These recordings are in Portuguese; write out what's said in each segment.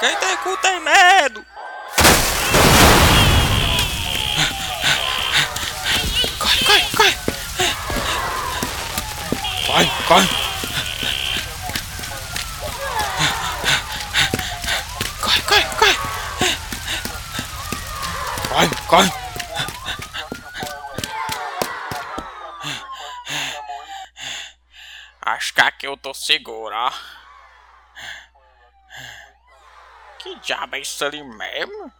Quem tem cu tem medo! Corre, corre, corre! Corre, corre! Corre, corre, corre! Corre, corre! Acho que aqui eu tô seguro, ó. Que diabo é isso ali mesmo?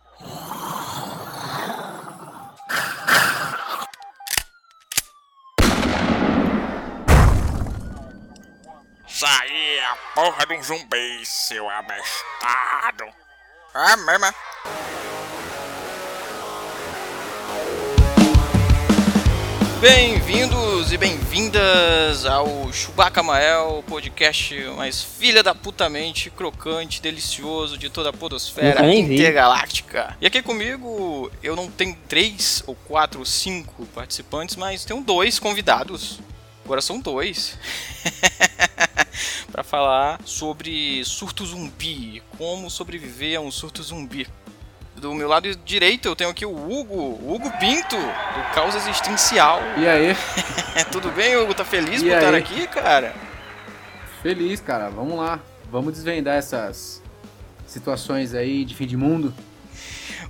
Isso aí é a porra de um zumbi, seu abestado. É mesmo? é? Bem-vindos e bem-vindas ao Chewbacca Mael, podcast mais filha da putamente, crocante, delicioso de toda a podosfera intergaláctica. E aqui comigo eu não tenho três ou quatro ou cinco participantes, mas tenho dois convidados. Agora são dois. Pra falar sobre surto zumbi, como sobreviver a um surto zumbi. Do meu lado direito eu tenho aqui o Hugo, Hugo Pinto, do Causa Existencial. E aí? Tudo bem, Hugo? Tá feliz E por estar aí? aqui, cara? Feliz, cara. Vamos lá. Vamos desvendar essas situações aí de fim de mundo.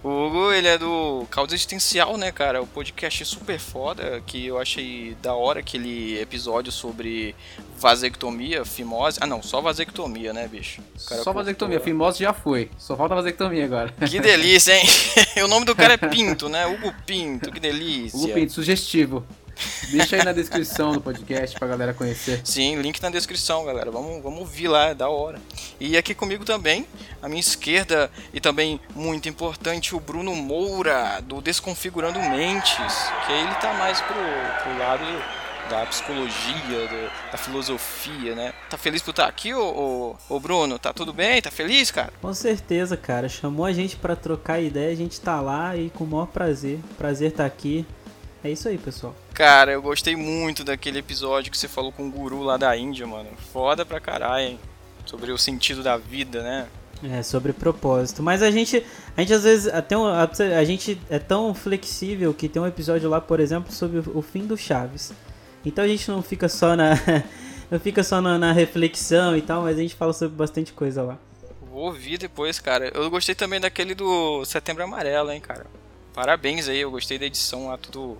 O Hugo, ele é do Causa Existencial, né, cara? O podcast super foda, que eu achei da hora aquele episódio sobre vasectomia, fimose. Ah, não, só vasectomia, né, bicho? Só vasectomia. Fimose já foi. Só falta vasectomia agora. Que delícia, hein? o nome do cara é Pinto, né? Hugo Pinto, que delícia. Hugo Pinto, sugestivo. Deixa aí na descrição do podcast pra galera conhecer. Sim, link na descrição, galera. Vamos, vamos ouvir lá, é da hora. E aqui comigo também, à minha esquerda, e também muito importante, o Bruno Moura, do Desconfigurando Mentes, que ele tá mais pro, pro lado da psicologia, do- da filosofia, né? Tá feliz por estar aqui, ô, ô, ô Bruno? Tá tudo bem? Tá feliz, cara? Com certeza, cara. Chamou a gente pra trocar ideia, a gente tá lá e com o maior prazer. Prazer tá aqui. É isso aí, pessoal. Cara, eu gostei muito daquele episódio que você falou com o guru lá da Índia, mano. Foda pra caralho, hein? Sobre o sentido da vida, né? É, sobre propósito. Mas a gente, a gente às vezes, até um- a, a gente é tão flexível que tem um episódio lá, por exemplo, sobre o, o fim do Chaves. Então a gente não fica só na. não fica só na, na reflexão e tal, mas a gente fala sobre bastante coisa lá. Vou ouvir depois, cara. Eu gostei também daquele do Setembro Amarelo, hein, cara. Parabéns aí, eu gostei da edição lá, tudo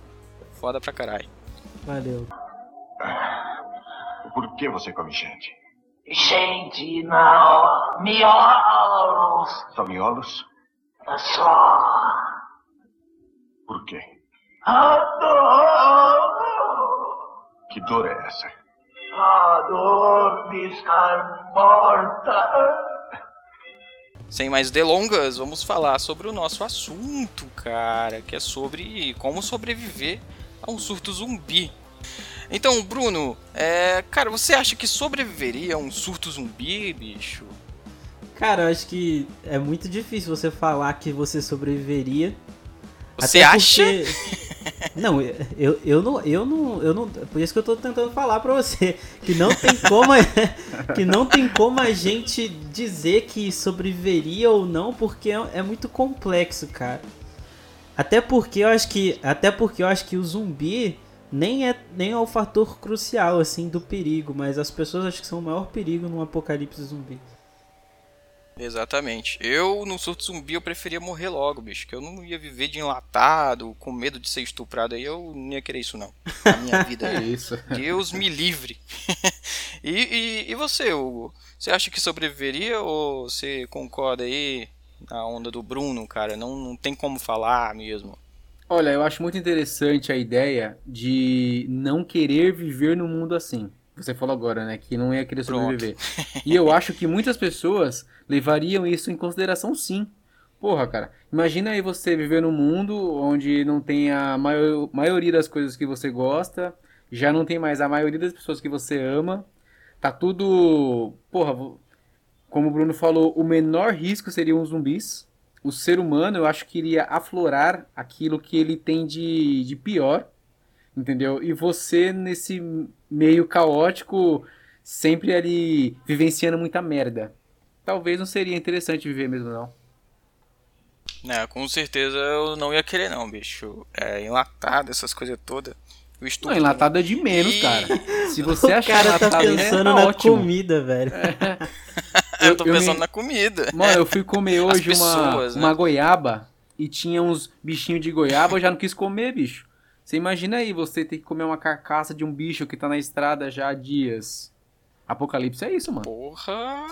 foda pra caralho. Valeu. Por que você come gente? Gente, não. Miolos. Só miolos? Só. Por quê? A dor. Que dor é essa? A dor de estar morta. Sem mais delongas, vamos falar sobre o nosso assunto, cara, que é sobre como sobreviver a um surto zumbi. Então, Bruno, é, cara, você acha que sobreviveria a um surto zumbi, bicho? Cara, eu acho que é muito difícil você falar que você sobreviveria. Você Até acha? porque- Não, eu, eu não, eu não, eu não, por isso que eu tô tentando falar pra você que não tem como, que não tem como a gente dizer que sobreviveria ou não, porque é, é muito complexo, cara. Até porque eu acho que, até porque eu acho que o zumbi nem é nem é o fator crucial assim do perigo, mas as pessoas acho que são o maior perigo num apocalipse zumbi. Exatamente. Eu, no surto zumbi, eu preferia morrer logo, bicho. Que eu não ia viver de enlatado, com medo de ser estuprado aí. Eu não ia querer isso, não. Na minha vida É isso. Deus me livre. e, e, e você, Hugo? Você acha que sobreviveria ou você concorda aí na onda do Bruno, cara? Não, não tem como falar mesmo. Olha, eu acho muito interessante a ideia de não querer viver num mundo assim. Você falou agora, né? Que não ia querer Pronto. sobreviver. E eu acho que muitas pessoas levariam isso em consideração sim. Porra, cara, imagina aí você viver num mundo onde não tem a maior, maioria das coisas que você gosta, já não tem mais a maioria das pessoas que você ama, tá tudo. Porra, como o Bruno falou, o menor risco seriam os zumbis. O ser humano, eu acho que iria aflorar aquilo que ele tem de, de pior, entendeu? E você, nesse meio caótico, sempre ali vivenciando muita merda. talvez não seria interessante viver mesmo, não. É, com certeza eu não ia querer não, bicho. É, enlatado, essas coisas todas. O estupro Não, enlatado é de menos, E- cara. Se você o achar cara tá enlatado, pensando é na ótimo. comida, velho. eu tô eu pensando me- na comida. Mano, eu fui comer hoje uma, pessoas, né? uma goiaba e tinha uns bichinhos de goiaba, eu já não quis comer, bicho. Você imagina aí, você ter que comer uma carcaça de um bicho que tá na estrada já há dias. Apocalipse é isso, mano. Porra.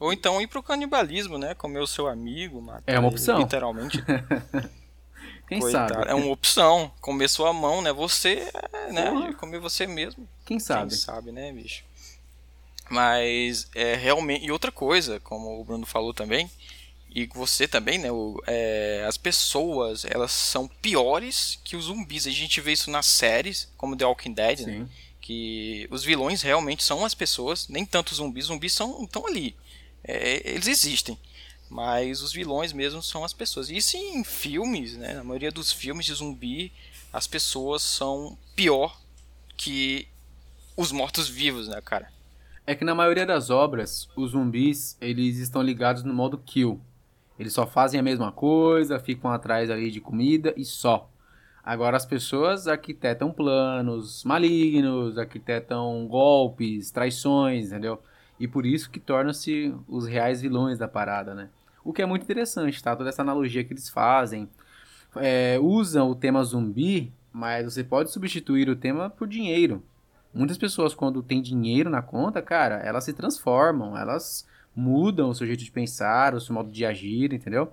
Ou então ir pro canibalismo, né? Comer o seu amigo, matar É uma ele, opção. Literalmente. Quem Coitado. sabe? É uma opção. Comer sua mão, né? Você, é, né? Porra. Comer você mesmo. Quem sabe? Quem sabe, né, bicho? Mas é realmente. E outra coisa, como o Bruno falou também, e você também, né? o- é, as pessoas, elas são piores que os zumbis. A gente vê isso nas séries, como The Walking Dead, né? Sim. Que os vilões realmente são as pessoas, nem tanto os zumbis. Os zumbis são, estão ali. É, eles existem. Mas os vilões mesmo são as pessoas. E Isso em filmes, né? Na maioria dos filmes de zumbi, as pessoas são pior que os mortos-vivos, né, cara? É que na maioria das obras, os zumbis, eles estão ligados no modo kill. Eles só fazem a mesma coisa, ficam atrás ali de comida e só. Agora as pessoas arquitetam planos malignos, arquitetam golpes, traições, entendeu? E por isso que tornam-se os reais vilões da parada, né? O que é muito interessante, tá? Toda essa analogia que eles fazem. É, usam o tema zumbi, mas você pode substituir o tema por dinheiro. Muitas pessoas, quando tem dinheiro na conta, cara, elas se transformam, elas mudam o seu jeito de pensar, o seu modo de agir, entendeu?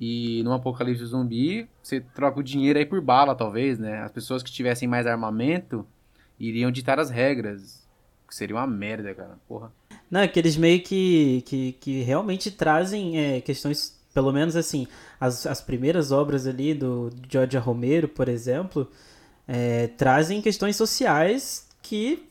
E no apocalipse zumbi, você troca o dinheiro aí por bala, talvez, né? As pessoas que tivessem mais armamento iriam ditar as regras. Que seria uma merda, cara. Porra. Não, é que eles meio que, que, que realmente trazem é, questões, pelo menos assim, as, as primeiras obras ali do George Romero, por exemplo, é, trazem questões sociais que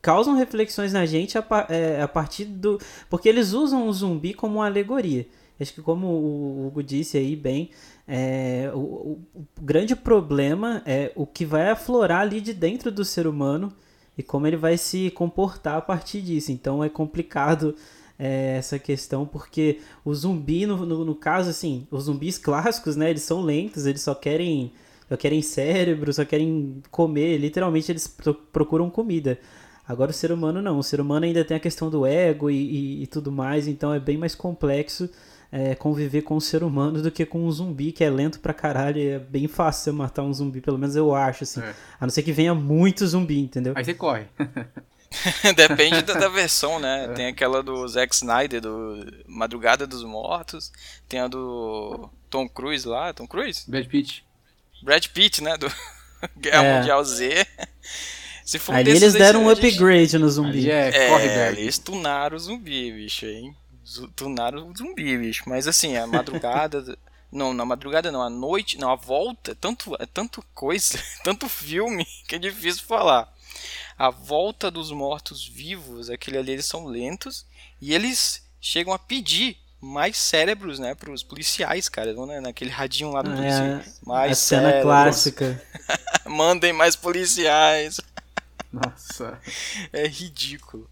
causam reflexões na gente a, é, a partir do. Porque eles usam o zumbi como uma alegoria. Acho que como o Hugo disse aí bem, é, o, o- o grande problema é o que vai aflorar ali de dentro do ser humano e como ele vai se comportar a partir disso. Então é complicado é, essa questão, porque o zumbi, no, no, no caso, assim, os zumbis clássicos, né, eles são lentos, eles só querem, só querem cérebro, só querem comer, literalmente eles pro- procuram comida. Agora o ser humano não, o ser humano ainda tem a questão do ego e, e- e tudo mais, então é bem mais complexo é, conviver com o ser humano do que com um zumbi que é lento pra caralho. É bem fácil você matar um zumbi, pelo menos eu acho, assim. É. A não ser que venha muito zumbi, entendeu? Aí você corre. Depende da, da versão, né? Tem aquela do Zack Snyder, do Madrugada dos Mortos. Tem a do Tom Cruise lá, Tom Cruise? Brad Pitt. Brad Pitt, né? Do Guerra É. Mundial Z. Se for um Ali eles deram um a gente- upgrade no zumbi. Aí é, É, corre, Berg. eles tunaram o zumbi, bicho, hein? Tunaram o zumbi, bicho. Mas assim, a madrugada. não, na madrugada não, a noite. Não, a volta. É tanto, é tanto coisa, tanto filme que é difícil falar. A volta dos mortos-vivos, aquele ali, eles são lentos. E eles chegam a pedir mais cérebros, né, pros policiais, cara. Vão né, naquele radinho lá do policial. É, Mais a cena cérebros. clássica. Mandem mais policiais. Nossa. É ridículo.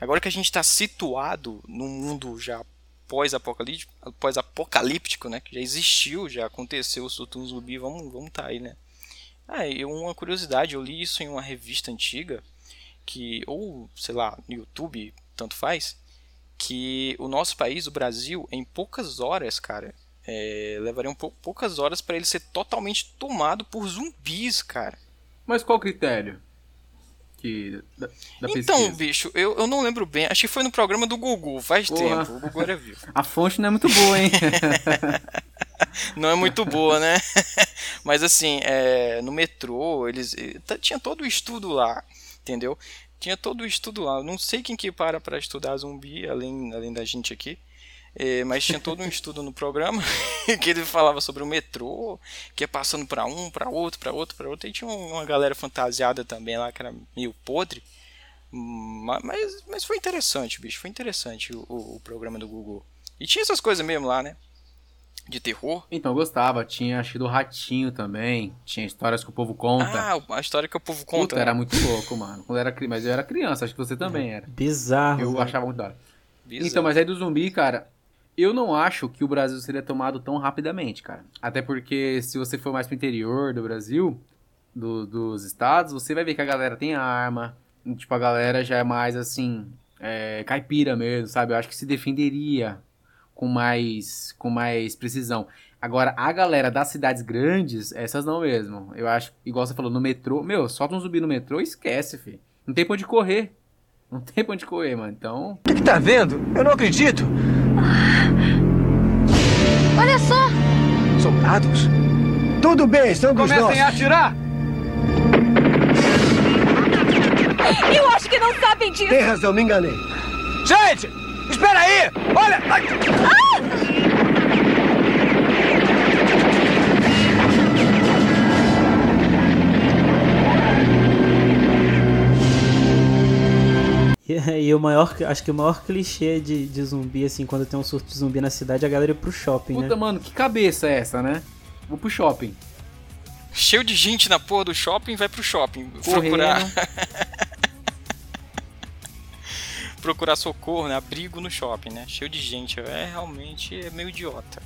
Agora que a gente está situado num mundo já pós-apocalíptico, pós-apocalíptico, né? Que já existiu, já aconteceu o Sotum Zumbi, vamos, vamos tá aí, né? Ah, e uma curiosidade, eu li isso em uma revista antiga, que, ou, sei lá, no YouTube, tanto faz, que o nosso país, o Brasil, em poucas horas, cara, é, levaria um pou- poucas horas para ele ser totalmente tomado por zumbis, cara. Mas qual o critério? Que, da, da então, bicho, eu, eu não lembro bem. Acho que foi no programa do Gugu, faz Porra. tempo. O Gugu era vivo. A fonte não é muito boa, hein? Não é muito boa, né? Mas assim, é, no metrô, eles. eh, Tinha todo o estudo lá, entendeu? Tinha todo o estudo lá. Não sei quem que para pra estudar zumbi, além, além da gente aqui. Eh, mas tinha todo um estudo no programa que ele falava sobre o metrô, que ia passando pra um, pra outro, pra outro, pra outro. E tinha uma galera fantasiada também lá, que era meio podre. Ma- Mas, mas foi interessante, bicho. Foi interessante o, o- o programa do Google. E tinha essas coisas mesmo lá, né? De terror. então, eu gostava. Tinha, acho que do Ratinho também. Tinha histórias que o povo conta. Ah, a história que o povo conta. Puta, né? era muito louco, mano. Quando era, mas eu era criança, acho que você também era. Bizarro. Eu velho. achava muito da hora. Bizarro. Então, mas aí do zumbi, cara, Eu não acho que o Brasil seria tomado tão rapidamente, cara. Até porque se você for mais pro interior do Brasil, do- dos estados, você vai ver que a galera tem arma. Tipo, a galera já é mais assim, é, caipira mesmo, sabe? Eu acho que se defenderia com mais, com mais precisão. Agora, a galera das cidades grandes, essas não mesmo. Eu acho, igual você falou, no metrô, meu, solta um zumbi no metrô e esquece, filho. Não tem pra onde correr. Não tem pra onde correr, mano. Então, O que, que tá vendo? Eu não acredito. Olha só! Soldados? Tudo bem, são dos nossos. atirar! Eu acho que não sabem disso! Tem razão, me enganei. Gente! Espera aí! Olha! Ai! E, e o maior, acho que o maior clichê de, de zumbi, assim, quando tem um surto de zumbi na cidade, é a galera ir pro shopping, Puta, né? mano, que cabeça é essa, né? Vou pro shopping. Cheio de gente na porra do shopping, vai pro shopping. Correndo. Procurar, procurar socorro, né? Abrigo no shopping, né? Cheio de gente. É realmente é meio idiota.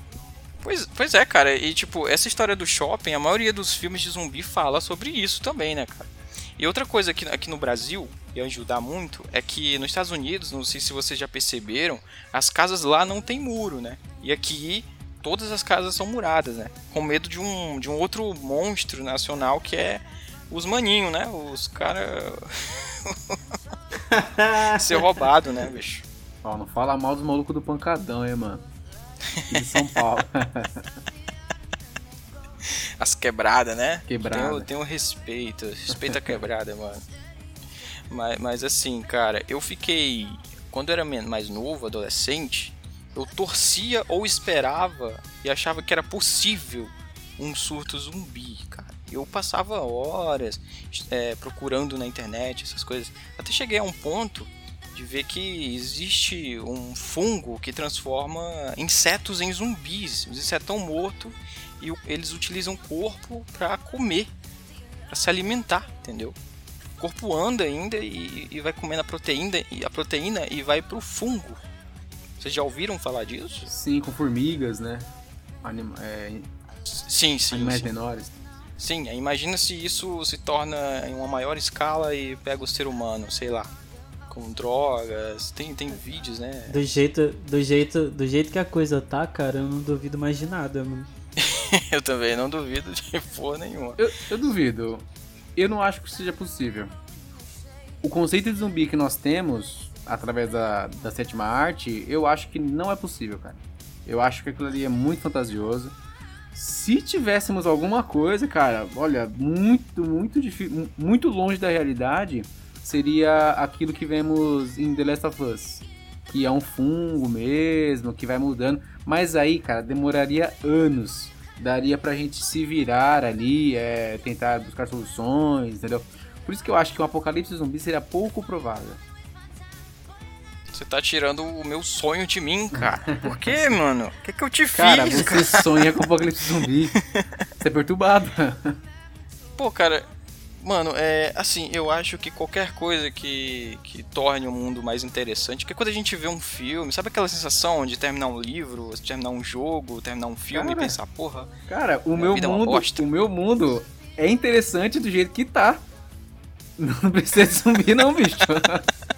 Pois, pois é, cara. E tipo, essa história do shopping, a maioria dos filmes de zumbi fala sobre isso também, né, cara? E outra coisa aqui, aqui no Brasil, ia ajudar muito, é que nos Estados Unidos, não sei se vocês já perceberam, as casas lá não tem muro, né? E aqui todas as casas são muradas, né? Com medo de um, de um outro monstro nacional que é os maninhos, né? Os caras. ser roubado, né, bicho? Ó, não fala mal dos malucos do pancadão, hein, mano. De São Paulo. As quebradas, né? Quebrada. Tem, tem um respeito. Respeita a quebrada, mano. Mas, mas assim, cara, eu fiquei. Quando eu era mais novo, adolescente, eu torcia ou esperava e achava que era possível um surto zumbi, cara. Eu passava horas é, procurando na internet essas coisas. Até cheguei a um ponto de ver que existe um fungo que transforma insetos em zumbis. Os insetos estão mortos e eles utilizam o corpo para comer, para se alimentar, entendeu? O corpo anda ainda e, e vai comendo a proteína, e a proteína e vai pro fungo. Vocês já ouviram falar disso? Sim, com formigas, né? Anima é, Sim, sim. animais sim. menores. Sim, imagina se isso se torna em uma maior escala e pega o ser humano, sei lá, com drogas. Tem, tem vídeos, né? Do jeito, do jeito, do jeito que a coisa tá, cara, eu não duvido mais de nada, mano. Eu também não duvido de porra nenhuma. Eu, eu duvido. Eu não acho que seja possível. O conceito de zumbi que nós temos, através da, da sétima arte, eu acho que não é possível, cara. Eu acho que aquilo ali é muito fantasioso. Se tivéssemos alguma coisa, cara, olha, muito, muito difícil, muito longe da realidade, seria aquilo que vemos em The Last of Us. Que é um fungo mesmo, que vai mudando. Mas aí, cara, demoraria anos. Daria pra gente se virar ali, é, tentar buscar soluções, entendeu? Por isso que eu acho que um apocalipse zumbi seria pouco provável. Você tá tirando o meu sonho de mim, cara. Por quê, mano? O que, que eu te Cara, fiz, você sonha com apocalipse zumbi. Você é perturbado. Pô, cara, mano, é assim, eu acho que qualquer coisa que, que torne o mundo mais interessante, que quando a gente vê um filme, sabe aquela sensação de terminar um livro, terminar um jogo, terminar um filme Cara. e pensar, porra, Cara, o meu é mundo, bosta. o meu mundo é interessante do jeito que tá. Não precisa de zumbi não, bicho.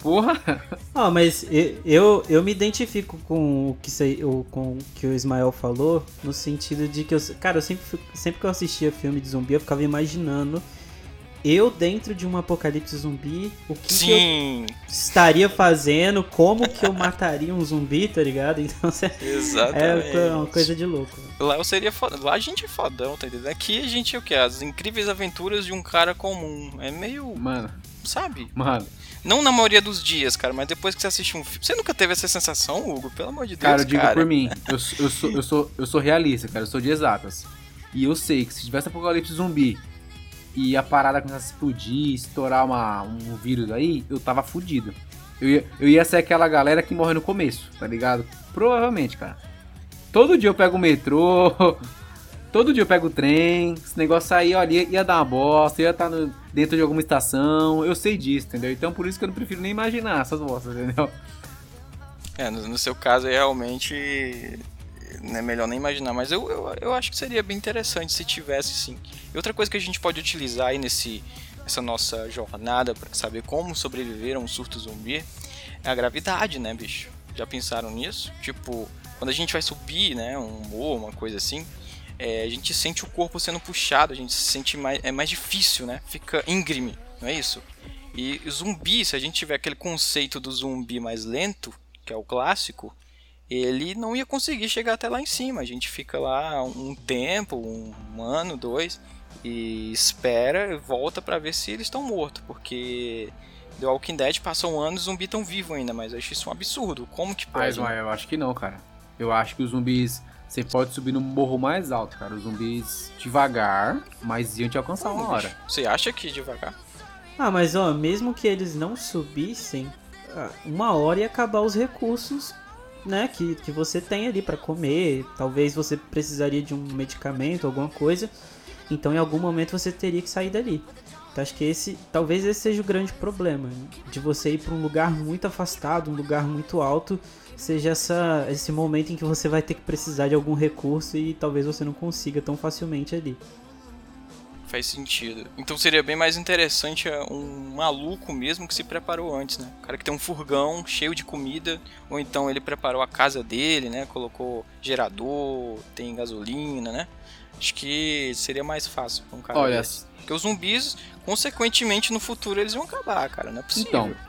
Porra. Ó, mas eu, eu, me identifico com o que, com o que o Ismael falou, no sentido de que eu. Cara, eu sempre, sempre que eu assistia filme de zumbi, eu ficava imaginando eu dentro de um apocalipse zumbi, o que, que eu estaria fazendo, como que eu mataria um zumbi, tá ligado? Então cê- é exatamente. uma coisa de louco. Lá eu seria foda. Lá a gente é fodão, tá entendendo? Aqui a gente é o que? As incríveis aventuras de um cara comum. É meio, Mano, sabe? mano. Não na maioria dos dias, cara, mas depois que você assiste um filme. Você nunca teve essa sensação, Hugo? Pelo amor de Deus, Cara, eu digo cara. por mim. Eu, sou- eu, sou, eu, sou, eu sou realista, cara. Eu sou de exatas. E eu sei que se tivesse apocalipse zumbi e a parada começasse a explodir, estourar uma, um vírus aí, eu tava fudido. Eu ia, eu ia ser aquela galera que morre no começo, tá ligado? Provavelmente, cara. Todo dia eu pego o metrô, todo dia eu pego o trem, esse negócio aí, olha, ia, ia dar uma bosta, ia estar no- dentro de alguma estação, eu sei disso, entendeu? Então por isso que eu não prefiro nem imaginar essas bostas, entendeu? É, no, no seu caso aí realmente é melhor nem imaginar, mas eu, eu, eu acho que seria bem interessante se tivesse sim. E outra coisa que a gente pode utilizar aí nesse essa nossa jornada para saber como sobreviver a um surto zumbi é a gravidade, né, bicho? Já pensaram nisso? Tipo, quando a gente vai subir, né, um morro, uma coisa assim, é, a gente sente o corpo sendo puxado, a gente se sente mais é mais difícil, né? Fica íngreme, não é isso? E zumbi, se a gente tiver aquele conceito do zumbi mais lento, que é o clássico, ele não ia conseguir chegar até lá em cima. A gente fica lá um tempo, um ano, dois, e espera e volta para ver se eles estão mortos, porque The Walking Dead passou um ano e os zumbis estão vivos ainda, mas eu acho isso um absurdo. Como que pode? mas eu acho que não, cara. Eu acho que os zumbis. Você pode subir no morro mais alto, cara. Os zumbis devagar, mas iam te alcançar uma hora. Você acha que devagar? Ah, mas ó, mesmo que eles não subissem, ah, uma hora ia acabar os recursos, né, que, que você tem ali pra comer. Talvez você precisaria de um medicamento, alguma coisa. Então em algum momento você teria que sair dali. Então acho que esse, talvez esse seja o grande problema, de você ir pra um lugar muito afastado, um lugar muito alto, seja essa, esse momento em que você vai ter que precisar de algum recurso e talvez você não consiga tão facilmente ali. Faz sentido. Então seria bem mais interessante é, um maluco mesmo que se preparou antes, né? O cara que tem um furgão cheio de comida, ou então ele preparou a casa dele, né? Colocou gerador, tem gasolina, né? Acho que seria mais fácil pra um cara Olha, desse. Porque os zumbis, consequentemente, no futuro eles vão acabar, cara. Não é possível. Então,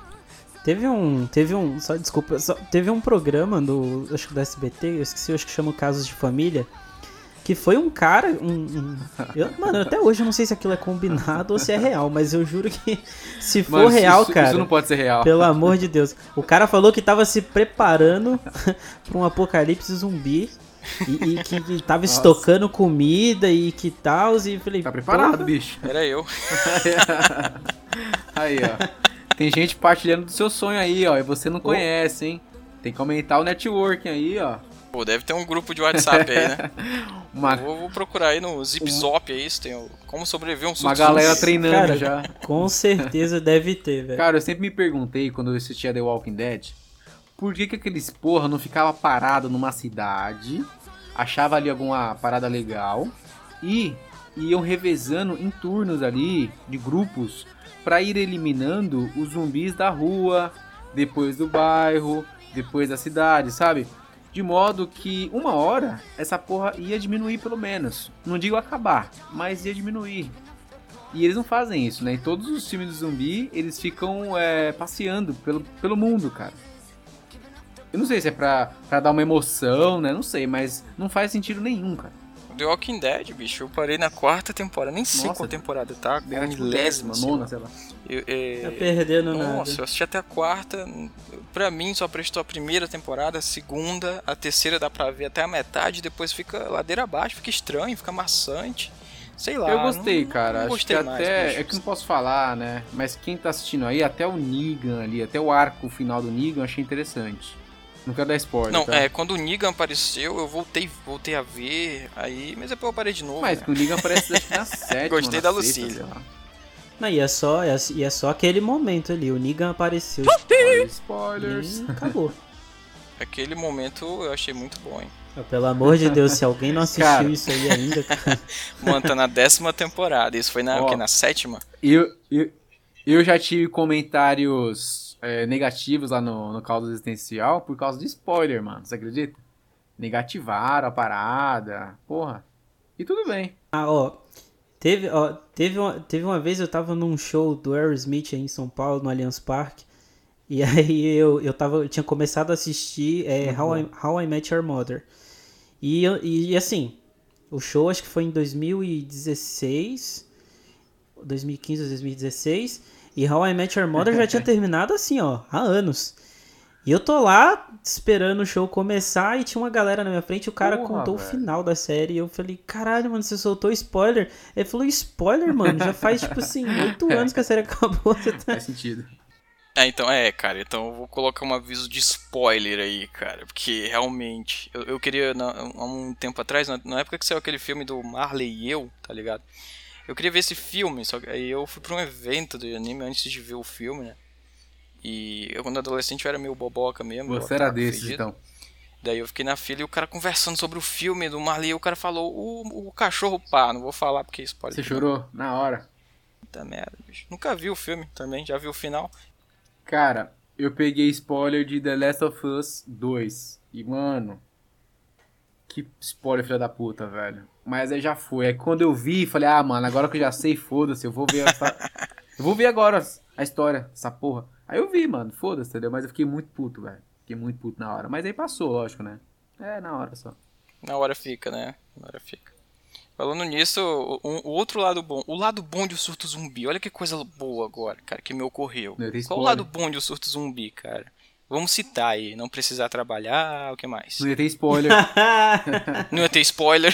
Teve um. Teve um. Só desculpa. Só, teve um programa do. Acho que do SBT, eu esqueci, acho que chama Casos de Família. Que foi um cara. Um, um- eu- mano, até hoje eu não sei se aquilo é combinado ou se é real, mas eu juro que se for mano, real, isso, cara. Isso não pode ser real. Pelo amor de Deus. O cara falou que tava se preparando pra um apocalipse zumbi. E, e que, que tava estocando comida e que tal. E eu falei, Tá preparado, "Porra." bicho. Era eu. aí, ó. Tem gente partilhando do seu sonho aí, ó. E você não conhece, hein? Tem que aumentar o networking aí, ó. Pô, deve ter um grupo de WhatsApp aí, né? Uma, Vou, vou procurar aí no Zipzop, é isso? Tem o, como sobreviver um uma galera treinando Cara, já. Com certeza deve ter, velho. Cara, eu sempre me perguntei quando eu assistia The Walking Dead, por que, que aqueles porra não ficava parado numa cidade, achava ali alguma parada legal e iam revezando em turnos ali, de grupos, pra ir eliminando os zumbis da rua, depois do bairro, depois da cidade, sabe? De modo que uma hora essa porra ia diminuir pelo menos. Não digo acabar, mas ia diminuir. E eles não fazem isso, né? Em todos os filmes de zumbi, eles ficam é, passeando pelo, pelo mundo, cara. Eu não sei se é pra, pra dar uma emoção, né? Não sei, mas não faz sentido nenhum, cara. The Walking Dead, bicho, eu parei na quarta temporada, nem sei Nossa. qual temporada tá, Era tipo milésima, décima, sei nona, lá. sei lá. Eu, é, Tá perdendo Nossa, nada. eu assisti até a quarta. Pra mim, só prestou a primeira temporada, a segunda, a terceira dá pra ver até a metade, depois fica ladeira abaixo, fica estranho, fica maçante. Sei lá. eu gostei, não- cara. Não Acho gostei que mais. até. bicho. é que não posso falar, né? Mas quem tá assistindo aí, até o Negan ali, até o arco final do Negan, eu achei interessante. Não quero dar spoiler. Não, tá? é, quando o Negan apareceu, eu voltei, voltei a ver, aí, mas depois eu parei de novo. Mas né? que o Negan aparece acho que na sétima. Gostei da Lucília. Não, e é só, é, e é só aquele momento ali. O Negan apareceu Olha, Spoilers. e acabou. Aquele momento eu achei muito bom, hein? Ah, Pelo amor de Deus, se alguém não assistiu Cara. isso aí ainda, cara. Mano, tá na décima temporada, isso foi na, Ó. o quê? na sétima? Eu, eu, eu já tive comentários é, negativos lá no, no Caldo Existencial por causa de spoiler, mano. Você acredita? Negativaram a parada. Porra. E tudo bem. Ah, ó. Teve, ó, teve, uma, teve uma vez eu tava num show do Aerosmith aí em São Paulo, no Allianz Parque. E aí eu, eu, tava, eu tinha começado a assistir é, How, I, How I Met Your Mother. E, eu- e assim, o show acho que foi em 2016, 2015 ou 2016. E How I Met Your Mother já tinha terminado assim, ó, há anos. E eu tô lá esperando o show começar e tinha uma galera na minha frente, o cara Porra, contou o velho. final da série e eu falei, caralho, mano, você soltou spoiler? Ele falou, spoiler, mano, já faz, tipo assim, oito anos que a série acabou. Tá... Faz sentido. É, então, é, cara, então eu vou colocar um aviso de spoiler aí, cara, porque realmente, eu, eu queria, na- há um tempo atrás, na, na época que saiu aquele filme do Marley e eu, tá ligado? Eu queria ver esse filme, só que aí eu fui pra um evento de anime antes de ver o filme, né? E eu, quando adolescente, eu era meio boboca mesmo. Você era desses, fedido. então. Daí eu fiquei na fila e o cara conversando sobre o filme do Marley. E o cara falou: o, o cachorro pá. Não vou falar porque isso pode. Você chorou na hora. Puta merda, bicho. Nunca vi o filme também, já vi o final. Cara, eu peguei spoiler de The Last of Us 2. E, mano. Que spoiler, filha da puta, velho. Mas aí já foi. Aí quando eu vi, falei, ah, mano, agora que eu já sei, foda-se, eu vou ver essa. eu vou ver agora a história, essa porra. Aí eu vi, mano, foda-se, entendeu? Mas eu fiquei muito puto, velho. Fiquei muito puto na hora. Mas aí passou, lógico, né? É, na hora só. Na hora fica, né? Na hora fica. Falando nisso, o, o outro lado bom. O lado bom de o surto zumbi. Olha que coisa boa agora, cara, que me ocorreu. Qual o lado bom de o surto zumbi, cara? Vamos citar aí. Não precisar trabalhar, o que mais? Não ia ter spoiler. Não ia ter spoiler.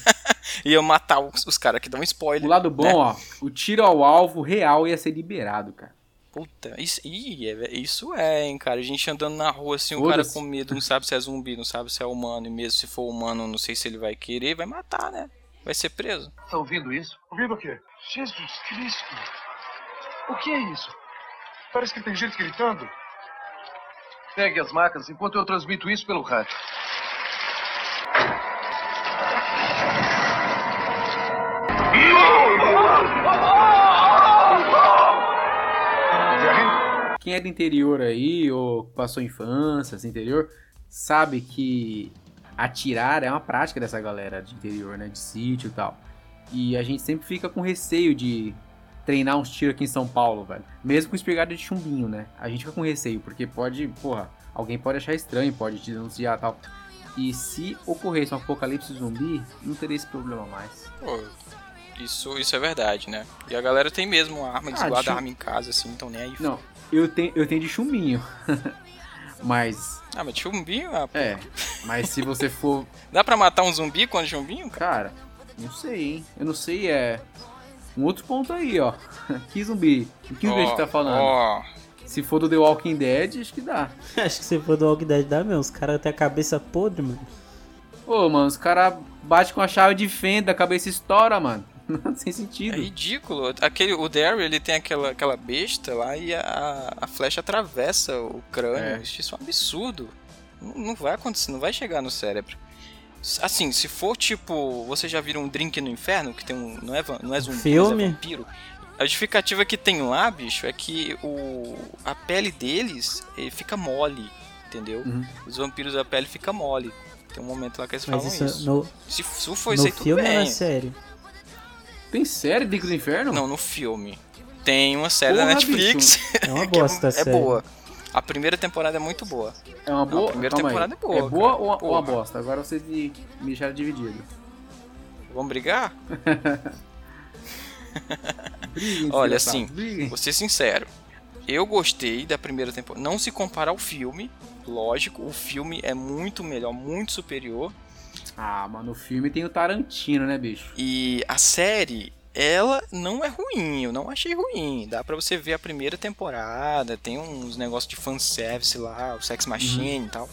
ia matar os, os caras que dão spoiler. É. o lado bom, né? ó, o tiro ao alvo real ia ser liberado, cara. Puta, isso, ih, é- isso é, hein, cara. A gente andando na rua assim, o cara com medo, não sabe se é zumbi, não sabe se é humano. E mesmo se for humano, não sei se ele vai querer, vai matar, né? Vai ser preso. Tá ouvindo isso? Ouvindo o quê? Jesus Cristo! O que é isso? Parece que tem gente gritando. Pegue as máquinas enquanto eu transmito isso pelo rádio. Quem é do interior aí, ou passou infância, assim, interior, sabe que atirar é uma prática dessa galera de interior, né? De sítio e tal. E a gente sempre fica com receio de treinar uns tiros aqui em São Paulo, velho. Mesmo com espingarda de chumbinho, né? A gente fica com receio, porque pode, porra, alguém pode achar estranho, pode te denunciar e tal. E se ocorresse um apocalipse zumbi, não teria esse problema mais. Pô, isso, isso é verdade, né? E a galera tem mesmo arma, Ah, guardam chum- arma em casa, assim, então nem aí. Não, eu tenho, eu tenho de chumbinho. mas, Ah, mas chumbinho, ah, pô. é. Mas se você for dá pra matar um zumbi com chumbinho, cara? Cara, não sei, hein? Eu não sei, é. Um outro ponto aí, ó. Que zumbi? O que zumbi a gente tá falando? Ó, Se for do The Walking Dead, acho que dá. Acho que se for do Walking Dead dá mesmo. Os caras têm a cabeça podre, mano. Ô, mano, os caras batem com a chave de fenda, a cabeça estoura, mano. Sem é sentido. ridículo. Aquele, o Daryl, ele tem aquela, aquela besta lá e a, a flecha atravessa o crânio. É. Isso é um absurdo. Não, não vai acontecer, não vai chegar no cérebro. Assim, se for tipo, vocês já viram um Drink no Inferno, que tem um, não é, não é zumbi, Filme? mas é vampiro. A justificativa que tem lá, bicho, é que o, a pele deles eh, fica mole, entendeu? Uhum. Os vampiros a pele fica mole. Tem um momento lá que eles Mas falam isso isso. no, Se, se for no isso aí, tudo filme ou bem. é sério? Tem série Drink do Inferno? Não, no filme. Tem uma série Porra, da Netflix. É uma bosta, é, é boa. A primeira temporada é muito boa. É uma boa? a primeira Calma temporada aí. é boa, É boa ou, ou uma Porra. bosta? Agora vocês me, deixaram dividido. Vamos brigar? Briguem, Olha, assim, briguem. Vou ser sincero. Eu gostei da primeira temporada. Não se compara ao filme, lógico. O filme é muito melhor, muito superior. Ah, mano, o filme tem o Tarantino, né, bicho? E a série, ela não é ruim. Eu não achei ruim. Dá pra você ver a primeira temporada. Tem uns negócios de fanservice lá, o Sex Machine e tal.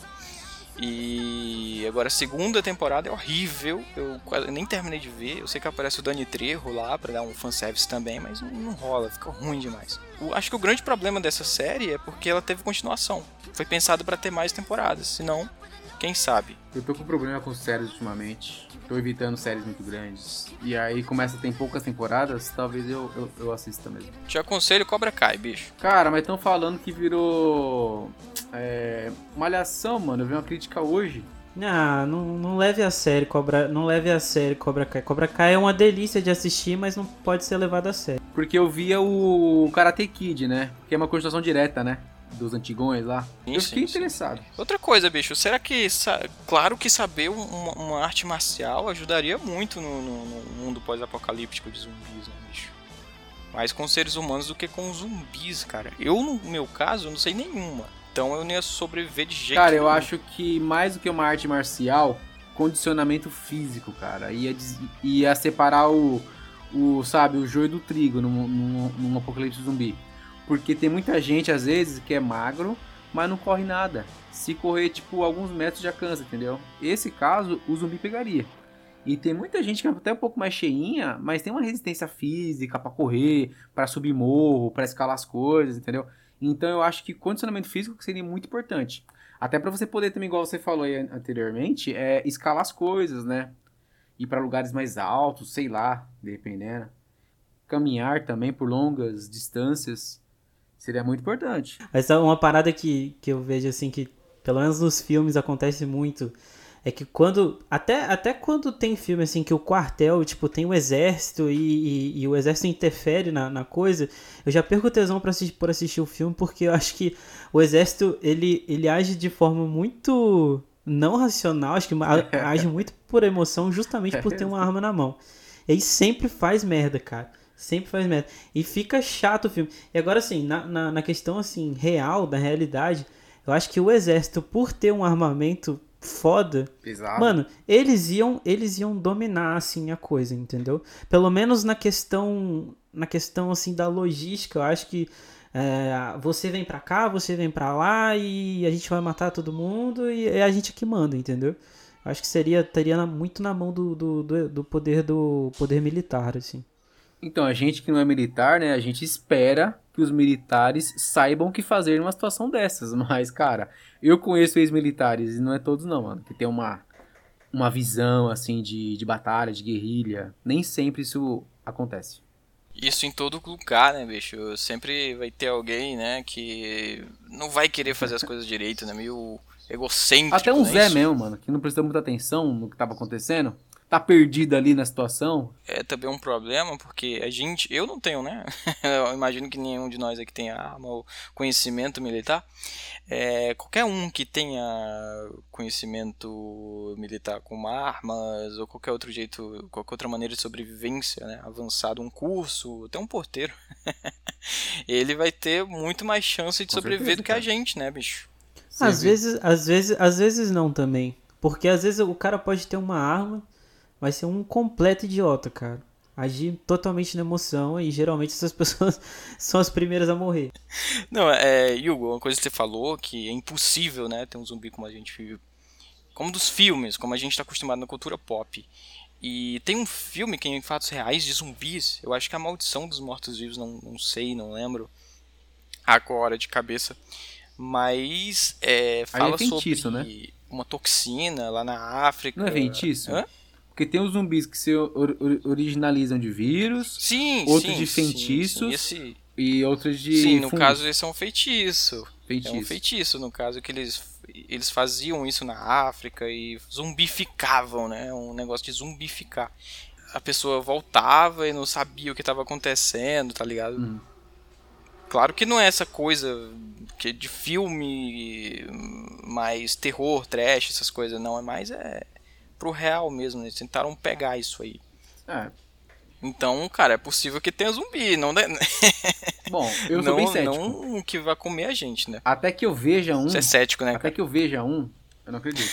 E agora a segunda temporada é horrível. Eu quase nem terminei de ver. Eu sei que aparece o Dani Trejo lá pra dar um fanservice também, mas não, rola, fica ruim demais. O- acho que o grande problema dessa série é porque ela teve continuação. Foi pensado pra ter mais temporadas, senão, quem sabe. Eu tô com problema com séries ultimamente. Tô evitando séries muito grandes. E aí começa a ter poucas temporadas, talvez eu, eu, eu assista mesmo. Te aconselho Cobra Kai, bicho. Cara, mas estão falando que virou. É. Malhação, mano. Eu vi uma crítica hoje. Ah, não, não leve a sério Cobra, não leve a sério Cobra Kai. Cobra Kai é uma delícia de assistir, mas não pode ser levado a sério. Porque eu via o Karate Kid, né? Que é uma continuação direta, né? Dos antigões lá. Sim, eu sim, fiquei sim. interessado. Outra coisa, bicho, será que. Claro que saber um- uma, uma arte marcial ajudaria muito no, no- no mundo pós-apocalíptico de zumbis, né, bicho? Mais com seres humanos do que com zumbis, cara. Eu, no meu caso, não sei nenhuma. Então eu não ia sobreviver de jeito Cara, eu nenhum. acho que mais do que uma arte marcial, condicionamento físico, cara. Ia, ia separar o, o, sabe, o joio do trigo num, num, num apocalipse zumbi. Porque tem muita gente, às vezes, que é magro, mas não corre nada. Se correr, tipo, alguns metros já cansa, entendeu? Esse caso, o zumbi pegaria. E tem muita gente que é até um pouco mais cheinha, mas tem uma resistência física pra correr, pra subir morro, pra escalar as coisas, entendeu? Então eu acho que condicionamento físico seria muito importante. Até pra você poder também, igual você falou aí anteriormente, é escalar as coisas, né? Ir pra lugares mais altos, sei lá, dependendo. Caminhar também por longas distâncias seria muito importante. Mas é uma parada que, que eu vejo assim que, pelo menos nos filmes, acontece muito. É que quando. Até, até quando tem filme assim que o quartel, tipo, tem o exército e, e, e o exército interfere na, na coisa, eu já perco tesão pra assistir, por assistir o filme, porque eu acho que o exército ele, ele age de forma muito não racional, acho que age muito por emoção, justamente por ter uma arma na mão. E aí sempre faz merda, cara. Sempre faz merda. E fica chato o filme. E agora, assim, na, na, na questão assim, real, da realidade, eu acho que o exército, por ter um armamento foda, Pesado. Mano, eles iam, eles iam dominar assim a coisa, entendeu? Pelo menos na questão, na questão assim da logística, eu acho que é, você vem pra cá, você vem pra lá e a gente vai matar todo mundo e é a gente que manda, entendeu? Eu acho que seria estaria na- muito na mão do, do, do, do poder do poder militar, assim. Então, a gente que não é militar, né? A gente espera que os militares saibam o que fazer numa situação dessas. Mas, cara, eu conheço ex-militares, e não é todos não, mano, que tem uma, uma visão, assim, de, de batalha, de guerrilha. Nem sempre isso acontece. Isso em todo lugar, né, bicho? Sempre vai ter alguém, né, que não vai querer fazer as coisas direito, né? Meio egocêntrico. Até um né? Zé Isso mesmo, mano, que não prestou muita atenção no que tava acontecendo. Tá perdido ali na situação. É também um problema, porque a gente. Eu não tenho, né? eu imagino que nenhum de nós aqui tenha arma ou conhecimento militar. É, qualquer um que tenha conhecimento militar com armas ou qualquer outro jeito, qualquer outra maneira de sobrevivência, né? Avançado, um curso, até um porteiro, ele vai ter muito mais chance de Com sobreviver certeza, do que a gente, né, bicho? Às vezes, às vezes, às vezes não também. Porque às vezes o cara pode ter uma arma, mas ser um completo idiota, cara. Agir totalmente na emoção e geralmente essas pessoas são as primeiras a morrer. Não, é, Hugo, uma coisa que você falou que é impossível, né, ter um zumbi como a gente vive, como dos filmes, como a gente está acostumado na cultura pop. E tem um filme que é em fatos reais de zumbis, eu acho que é a Maldição dos Mortos-Vivos, não, não sei, não lembro agora de cabeça, mas é, fala feitiço, sobre uma toxina lá na África. Não é feitiço? Hã? Porque tem os zumbis que se or- or- originalizam de vírus Sim, Outros sim, de sim, feitiços sim, esse- e outros de. Sim, no caso esse é um feitiço. Feitiço. É um feitiço, no caso, que eles, eles faziam isso na África e zumbificavam, né? Um negócio de zumbificar. A pessoa voltava e não sabia o que estava acontecendo, tá ligado? Uhum. Claro que não é essa coisa que é de filme mais terror, trash, essas coisas, não. É mais é pro real mesmo? Eles tentaram pegar isso aí. É. Então, cara, é possível que tenha zumbi, não... de- Bom, eu não, sou bem cético. não que vai comer a gente, né? Até que eu veja um. Você é cético, né, Até cara? que eu veja um, eu não acredito.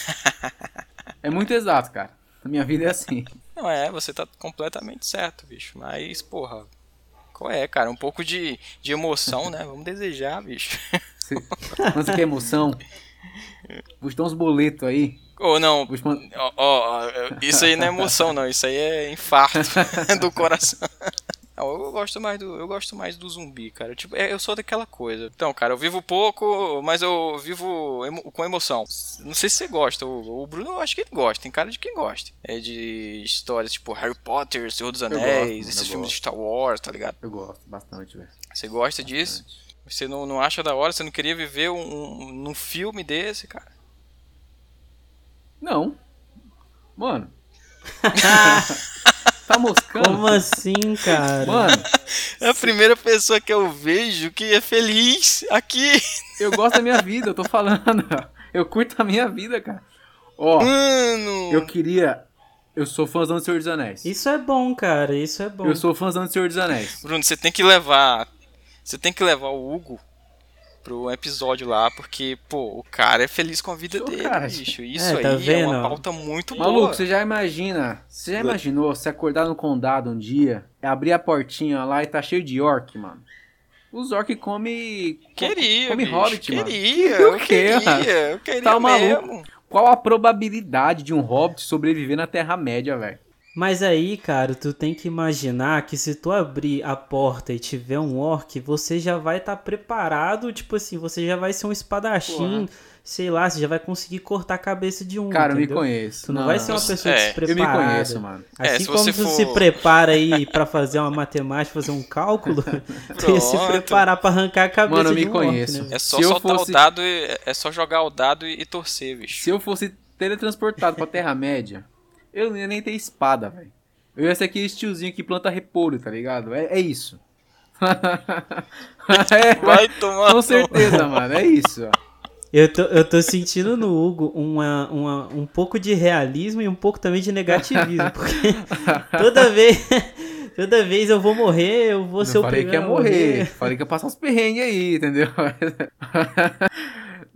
é muito exato, cara. A minha vida é assim. Não é, você tá completamente certo, bicho. Mas, porra, qual é, cara? Um pouco de, de emoção, né? Vamos desejar, bicho. Você quer emoção, dar uns boletos aí. Ou não, ó, ó, isso aí não é emoção, não. Isso aí é infarto do coração. Não, eu gosto mais do, eu gosto mais do zumbi, cara. Tipo, é, eu sou daquela coisa. Então, cara, eu vivo pouco, mas eu vivo emo- com emoção. Não sei se você gosta. O, o Bruno, eu acho que ele gosta. Tem cara de quem gosta. É de histórias tipo Harry Potter, Senhor dos gosto, Anéis, mano, esses filmes de gosto. Star Wars, tá ligado? Eu gosto bastante, velho. Você gosta disso? Você não, não acha da hora? Você não queria viver um, um, num filme desse, cara? Não. Mano. tá moscando? Como assim, cara? Mano, É a primeira pessoa que eu vejo que é feliz aqui. eu gosto da minha vida, eu tô falando. Eu curto a minha vida, cara. Ó, Mano! eu queria. Eu sou fãzão do Senhor dos Anéis. Isso é bom, cara. Isso é bom. Eu sou fãzão do Senhor dos Anéis. Bruno, você tem que levar. Você tem que levar o Hugo pro episódio lá, porque, pô, o cara é feliz com a vida dele, cara. bicho. Isso É, aí tá é vendo? uma pauta muito Maluco, boa. você já imagina? Você já imaginou se acordar no condado um dia, abrir a portinha lá e tá cheio de orc, mano? Os orc come. Queria, come bicho, hobbit, mano. queria, O eu queria, eu queria Tá maluco? mesmo. Qual a probabilidade de um hobbit sobreviver na Terra-média, velho? Mas aí, cara, tu tem que imaginar que se tu abrir a porta e tiver um orc, você já vai estar preparado, tipo assim, você já vai ser um espadachim, Porra. sei lá, você já vai conseguir cortar a cabeça de um, Cara, eu me entendeu? conheço. Tu não, vai ser uma pessoa É, despreparada. Eu me conheço, mano. É, Assim se como você tu for- se prepara aí pra fazer uma matemática, fazer um cálculo, tu ia se preparar pra arrancar a cabeça Mano, eu de me um orc, conheço. né? É só Se eu soltar fosse- o dado e é só jogar o dado e, e torcer, bicho. Se eu fosse teletransportado pra Terra-média, eu não ia nem ter espada, velho. Eu ia ser aquele tiozinho que planta repolho, tá ligado? É, é isso. é, Vai tomar. com certeza, mano. É isso. ó. Eu tô, eu tô sentindo no Hugo uma, uma, um pouco de realismo e um pouco também de negativismo. Porque toda vez, toda vez eu vou morrer, eu vou ser Não o falei que primeiro ia a morrer. Falei que ia passar uns perrengues aí, entendeu?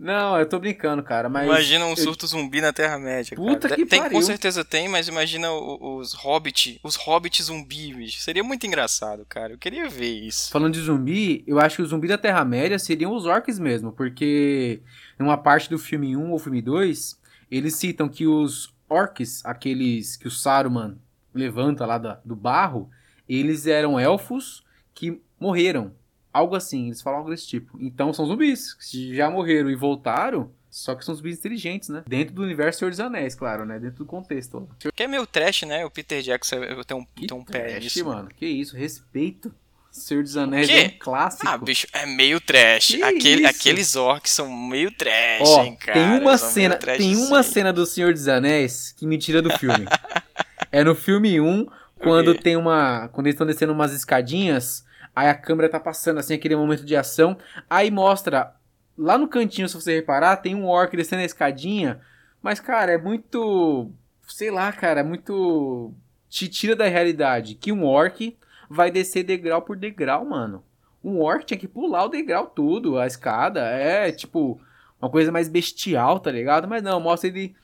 Não, eu tô brincando, cara. Mas Imagina um eu- surto zumbi na Terra-média. Puta cara. que tem, pariu. Com certeza tem, mas imagina o- os hobbit, os hobbit zumbi, bicho. Seria muito engraçado, cara. Eu queria ver isso. Falando de zumbi, eu acho que os zumbis da Terra-média seriam os orcs mesmo, porque numa parte do filme 1 ou filme 2, eles citam que os orcs, aqueles que o Saruman levanta lá da- do barro, eles eram elfos que morreram. Algo assim, eles falam algo desse tipo. Então são zumbis, que já morreram e voltaram, só que são zumbis inteligentes, né? Dentro do universo Senhor dos Anéis, claro, né? Dentro do contexto. Que é meio trash, né? O Peter Jackson tem um, tem um pé trash, nisso. mano. Que isso, respeito. Senhor dos Anéis é um clássico. Ah, bicho, é meio trash. Que Aquele, aqueles orcs são meio trash, Ó, hein, cara. tem uma cena, tem uma cena do Senhor dos Anéis que me tira do filme. é no filme 1, quando tem uma, quando eles estão descendo umas escadinhas, aí a câmera tá passando assim aquele momento de ação, aí mostra lá no cantinho, se você reparar, tem um orc descendo a escadinha, mas cara, é muito, sei lá, cara, é muito te tira da realidade que um orc vai descer degrau por degrau, mano. Um orc tinha que pular o degrau tudo, a escada, é tipo uma coisa mais bestial, tá ligado? Mas não, mostra ele.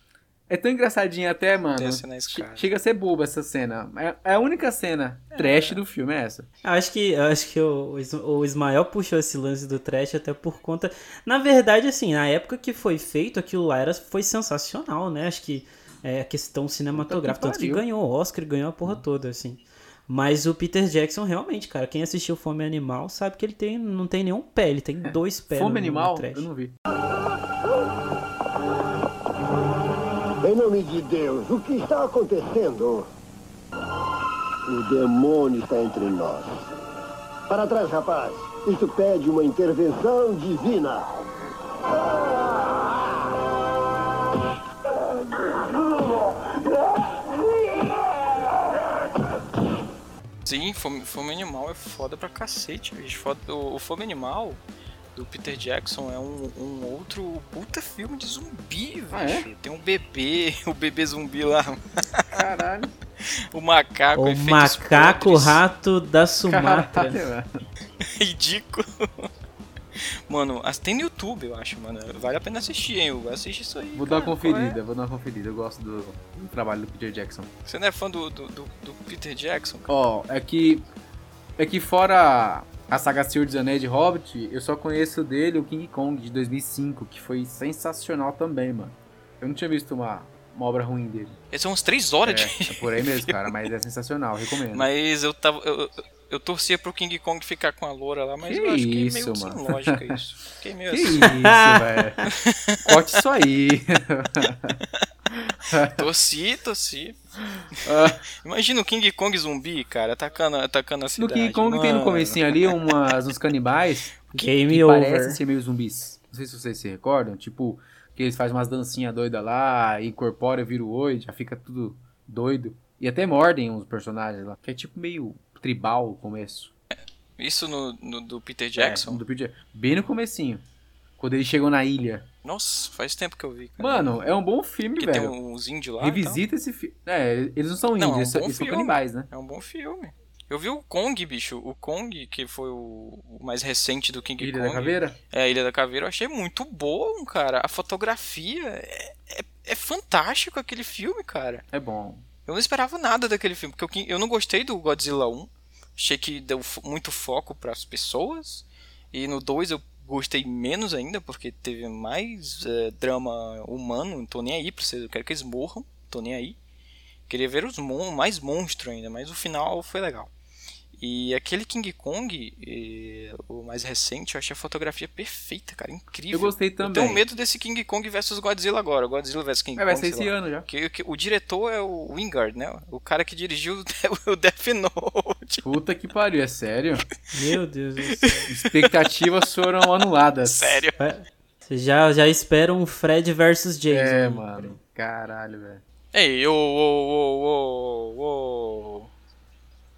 É tão engraçadinho até, mano. Desce na Che- escada. Chega a ser boba essa cena. É é a única cena trash do filme, é essa. Acho que, acho que o, o Is- o Ismael puxou esse lance do trash até por conta. Na verdade, assim, na época que foi feito, aquilo lá era, foi sensacional, né? Acho que é a questão cinematográfica, tanto que ganhou o Oscar, ganhou a porra toda, assim. Mas o Peter Jackson, realmente, cara, quem assistiu Fome Animal sabe que ele tem, não tem nenhum pé, ele tem dois pés. Fome no- no animal? trash. Eu não vi. Em nome de Deus, o que está acontecendo? O demônio está entre nós. Para trás, rapaz. Isso pede uma intervenção divina. Sim, fome, fome Animal é foda pra cacete, bicho. Foda- o, o Fome Animal do Peter Jackson é um, um outro puta filme de zumbi. Ah, é? Tem um bebê, o bebê zumbi lá, Caralho. o macaco, O macaco podres. rato da Sumatra. Ridículo. Mano, as- tem no YouTube, eu acho, mano. Vale a pena assistir, hein, Hugo? Assiste isso aí. Vou dar uma cara. Qual é? conferida, vou dar uma conferida. Eu gosto do, do trabalho do Peter Jackson. Você não é fã do, do, do- do Peter Jackson? cara? Ó, é que. É que fora a saga Senhor dos Anéis de Hobbit, eu só conheço dele o King Kong de 2005, que foi sensacional também, mano. Eu não tinha visto uma, uma obra ruim dele. São uns três horas É, de. é por aí mesmo, cara, mas é sensacional, recomendo. Mas eu tava. Eu, eu- torcia pro King Kong ficar com a loura lá, mas Que eu acho que é isso, meio mano. sem lógica isso. Fiquei meio Que assim. isso, velho. Corte isso aí. Torci, torci. Ah, Imagina o King Kong zumbi, cara, atacando, atacando a no cidade. King Kong tem no mano. comecinho ali umas, uns canibais Game que over. parecem ser meio zumbis. Não sei se vocês se recordam. Tipo, que eles fazem umas dancinhas doidas lá, incorpora, vira o oi, já fica tudo doido. E até mordem uns personagens lá. Que é tipo meio tribal o começo. Isso no, no- do Peter É, Jackson? do Peter- bem no comecinho. Quando eles chegam na ilha. Nossa, faz tempo que eu vi, cara. Mano, é um bom filme, que tem velho. uns índios lá. Revisita esse filme. É, eles não são Não, índios, é um eles, eles são canibais, né? É um bom filme. Eu vi o Kong, bicho. O Kong, que foi o, mais recente do King Ilha Kong. da Caveira? É, Ilha da Caveira. Eu achei muito bom, cara. A fotografia é, é, é fantástico aquele filme, cara. É bom. Eu não esperava nada daquele filme, porque King- eu não gostei do Godzilla 1. Achei que deu muito foco para as pessoas. E no 2 eu gostei menos ainda, porque teve mais é, drama humano. Não tô nem aí pra vocês, eu quero que eles morram. Tô nem aí. Queria ver os mon mais monstro ainda, mas o final foi legal. E aquele King Kong, eh, o mais recente, eu achei a fotografia perfeita, cara, incrível. Eu gostei Eu também. tenho medo desse King Kong versus Godzilla agora, Godzilla versus King É, vai Kong. ser sei esse lá. ano já. Que, que- o diretor é o Wingard, né? O cara que dirigiu o Death Note. Puta que pariu, é sério? Meu Deus do céu. Expectativas foram anuladas. Sério. Você já, já espera um Fred versus Jason. É, mano. Caralho, velho. Ei, ô, ô, ô, ô, ô.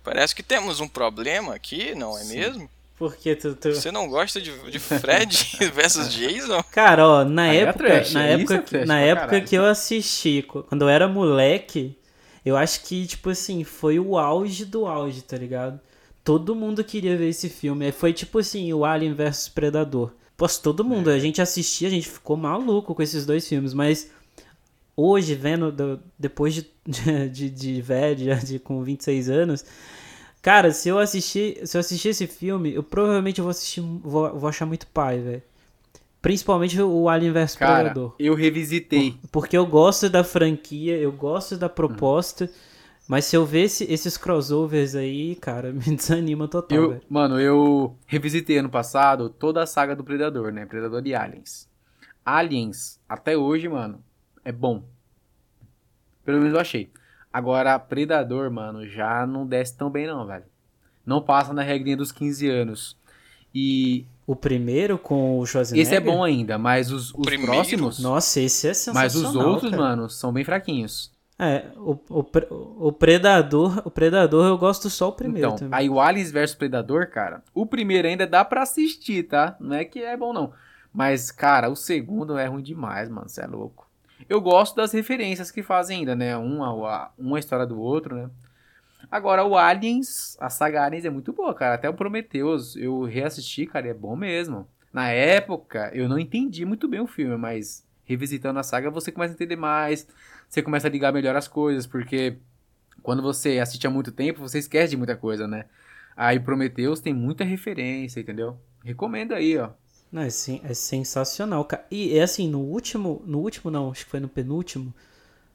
Parece que temos um problema aqui, não é mesmo? Porque tu, tu... Você não gosta de, de Fred versus Jason? Cara, ó, na Aí é época, trash, na época, é trash na época caralho. que eu assisti, qu- quando eu era moleque, eu acho que, tipo assim, foi o auge do auge, tá ligado? Todo mundo queria ver esse filme. Foi tipo assim, o Alien vs Predador. Poxa, todo mundo, É. a gente assistia, a gente ficou maluco com esses dois filmes, mas hoje, vendo, do- depois de, de, de velho, já de, com 26 anos, cara, se eu assistir, se eu assistir esse filme, eu provavelmente vou assistir, vou, vou achar muito pai, velho. Principalmente o Alien vs Predador. eu revisitei. Porque eu gosto da franquia, eu gosto da proposta, mas se eu ver esse- esses crossovers aí, cara, me desanima total, Eu, mano, eu revisitei ano passado toda a saga do Predador, né? Predador e Aliens. Aliens, até hoje, mano, é bom. Pelo menos eu achei. Agora, Predador, mano, já não desce tão bem não, velho. Não passa na regrinha dos 15 anos. E O primeiro com o Schwarzenegger. esse é bom ainda, mas os, os próximos... Nossa, esse é mas sensacional. os outros, cara. mano, são bem fraquinhos. É, o, o, o Predador, o Predador eu gosto só o primeiro então, também. aí o Aliens vs Predador, cara, o primeiro ainda dá pra assistir, tá? Não é que é bom, não. Mas, cara, o segundo é ruim demais, mano. Você é louco. Eu gosto das referências que fazem ainda, né? Um a, uma história do outro, né? Agora, o Aliens, a saga Aliens é muito boa, cara. Até o Prometheus, eu reassisti, cara, é bom mesmo. Na época, eu não entendi muito bem o filme, mas revisitando a saga, você começa a entender mais. Você começa a ligar melhor as coisas, porque quando você assiste há muito tempo, você esquece de muita coisa, né? Aí Prometheus tem muita referência, entendeu? Recomendo aí, ó. Não, é, sen- é sensacional, cara. E é assim, no último, no último não, acho que foi no penúltimo,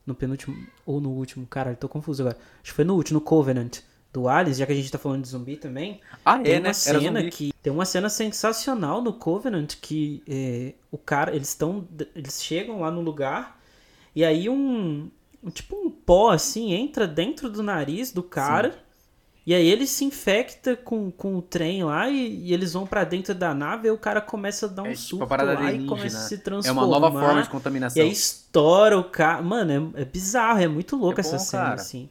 no penúltimo ou no último, cara, eu tô confuso agora. Acho que foi no último, no Covenant do Aliens, já que a gente tá falando de zumbi também. Ah, Tem é, uma né? Cena que tem uma cena sensacional no Covenant que é, o cara eles estão eles chegam lá no lugar e aí um, um tipo um pó assim entra dentro do nariz do cara e aí ele se infecta com, com o trem lá e, e eles vão pra dentro da nave e o cara começa a dar um É tipo surto a parada lá e começa a se É transformar. uma nova forma de E contaminação. aí estoura o cara. Mano, é, é bizarro, é muito louco É essa bom, cena, cara. assim.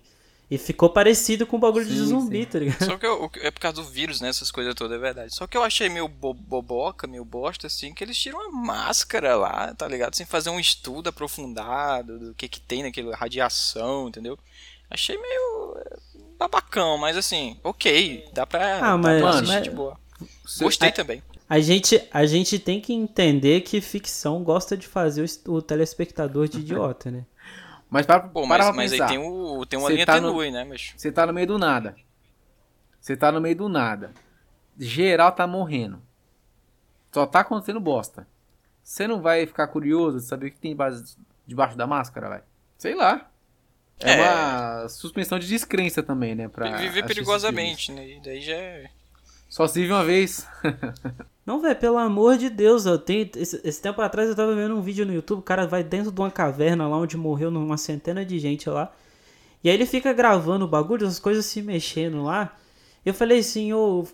E ficou parecido com o bagulho de Sim, zumbi, sim. tá ligado? Só que eu- é por causa do vírus, né? Essas coisas todas, é verdade. Só que eu achei meio bo- boboca, meio bosta, assim, que eles tiram a máscara lá, tá ligado? Sem fazer um estudo aprofundado do que que tem naquela radiação, entendeu? Achei meio é, babacão, mas assim, ok, dá pra, Ah, dá mas- pra assistir mas- de boa. Cê- Gostei é- também. A gente, a gente tem que entender que ficção gosta de fazer o, o telespectador de idiota, né? Mas para, Pô, para mas, pra mas aí tem, o, tem uma Cê linha tá no- tenue, né, mas... Você tá no meio do nada. Você tá no meio do nada. Geral tá morrendo. Só tá acontecendo bosta. Você não vai ficar curioso de saber o que tem base- debaixo da máscara, vai? Sei lá. É, É. uma suspensão de descrença também, né? Pra Viver perigosamente, né? E daí já é... Só se vive uma vez. Não, velho, pelo amor de Deus, eu tenho, esse, esse tempo atrás eu tava vendo um vídeo no YouTube, o cara vai dentro de uma caverna lá onde morreu uma centena de gente lá. E aí ele fica gravando o bagulho, as coisas se mexendo lá. Eu falei assim, ô.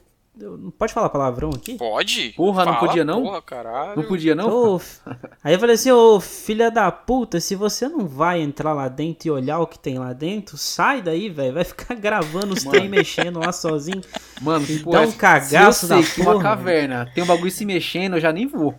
Pode falar palavrão aqui? Pode? Porra, não Fala, podia não? Porra, caralho. Não podia, não? F- Aí eu falei assim, ô filha da puta, se você não vai entrar lá dentro e olhar o que tem lá dentro, sai daí, velho. Vai ficar gravando os trem mexendo lá sozinho. Mano, que porra Dá é um cagaço Se eu sei da que uma porra, caverna tem um bagulho se mexendo, eu já nem vou.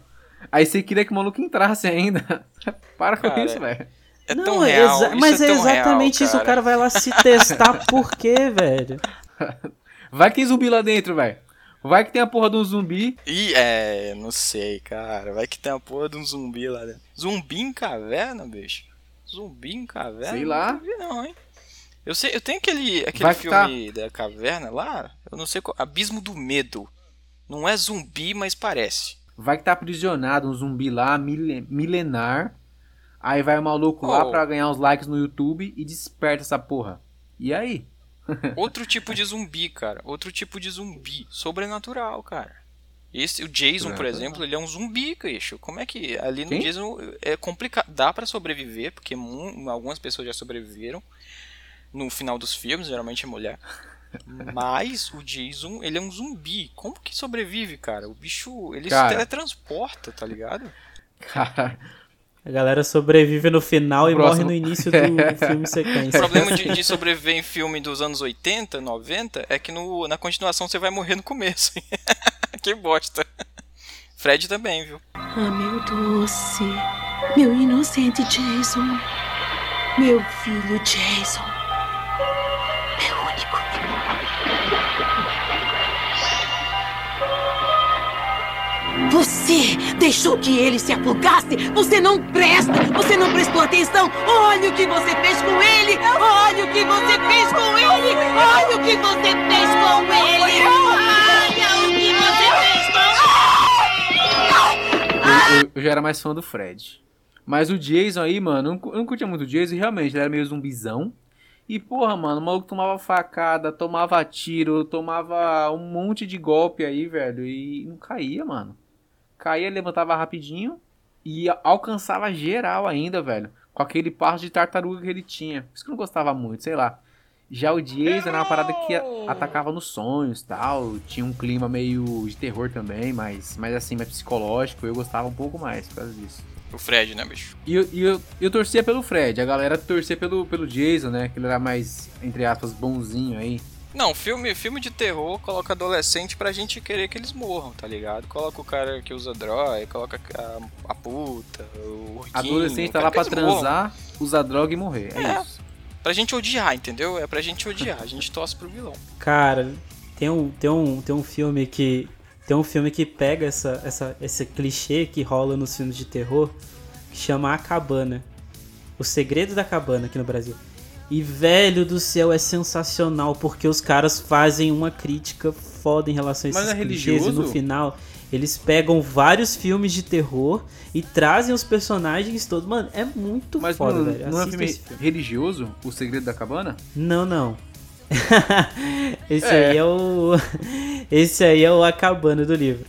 Aí você queria que o maluco entrasse ainda. Para com Cara, isso, velho. É não, tão é real, mas é, tão exatamente real, isso. O cara vai lá se testar por quê, velho? Vai que tem zumbi lá dentro, velho. Vai que tem a porra de um zumbi. Ih, é, não sei, cara. Vai que tem a porra de um zumbi lá dentro. Zumbi em caverna, bicho? Zumbi em caverna? Sei lá. Não vi não, hein? Eu sei, eu tenho aquele, aquele tá. filme da caverna lá, eu não sei qual, Abismo do Medo. Não é zumbi, mas parece. Vai que tá aprisionado um zumbi lá, mile- milenar. Aí vai o maluco lá Oh. pra ganhar uns likes no YouTube e desperta essa porra. E aí? Outro tipo de zumbi, cara. Outro tipo de zumbi. Sobrenatural, cara. Esse, o Jason, por exemplo, ele é um zumbi, bicho. Como é que ali no Quem? Jason é complicado. Dá pra sobreviver, porque algumas pessoas já sobreviveram no final dos filmes, geralmente é mulher. Mas o Jason, ele é um zumbi. Como que sobrevive, cara? O bicho, ele Cara. se teletransporta, tá ligado? Cara, A galera sobrevive no final e Próximo. morre no início do filme O sequência. problema de, de sobreviver em filme dos anos 80, 90 é que no, na continuação você vai morrer no começo. que bosta. Fred também, viu? Ah, meu doce, meu inocente Jason, meu filho Jason, Você deixou que ele se afogasse? Você não presta! Você não prestou atenção! Olha o que você fez com ele! Olha o que você fez com ele! Olha o que você fez com ele! Olha o que você fez com eu, eu- eu já era mais fã do Fred. Mas o Jason aí, mano, eu não, curtia muito o Jason realmente ele era meio zumbizão. E porra, mano, o maluco tomava facada, tomava tiro, tomava um monte de golpe aí, velho, e não caía, mano. Caía, levantava rapidinho e a- alcançava geral ainda, velho. Com aquele passo de tartaruga que ele tinha. Por isso que eu não gostava muito, sei lá. Já o Jason era uma parada que atacava nos sonhos e tal. Tinha um clima meio de terror também, mas, mas assim, mais psicológico. Eu gostava um pouco mais por causa disso. O Fred, né, bicho? E eu, eu, eu torcia pelo Fred, a galera torcia pelo, pelo Jason, né? Que ele era mais, entre aspas, bonzinho aí. Não, filme, filme de terror coloca adolescente pra gente querer que eles morram, tá ligado? Coloca o cara que usa droga, coloca a, a puta, o urquinho, Adolescente tá lá pra eles morram. transar, usar droga e morrer. É, É. isso. Pra gente odiar, entendeu? É pra gente odiar, a gente torce pro vilão. Cara, tem um, tem um, tem um filme que. Tem um filme que pega essa, essa, esse clichê que rola nos filmes de terror, que chama A Cabana. O Segredo da Cabana aqui no Brasil. E velho do céu, é sensacional, porque os caras fazem uma crítica foda em relação a Mas esses é clichês e religioso? no final eles pegam vários filmes de terror e trazem os personagens todos. Mano, é muito Mas foda, não, velho. não é um filme filme. religioso? O Segredo da Cabana? Não, não. Esse É. aí é o. Esse aí é o A Cabana do livro.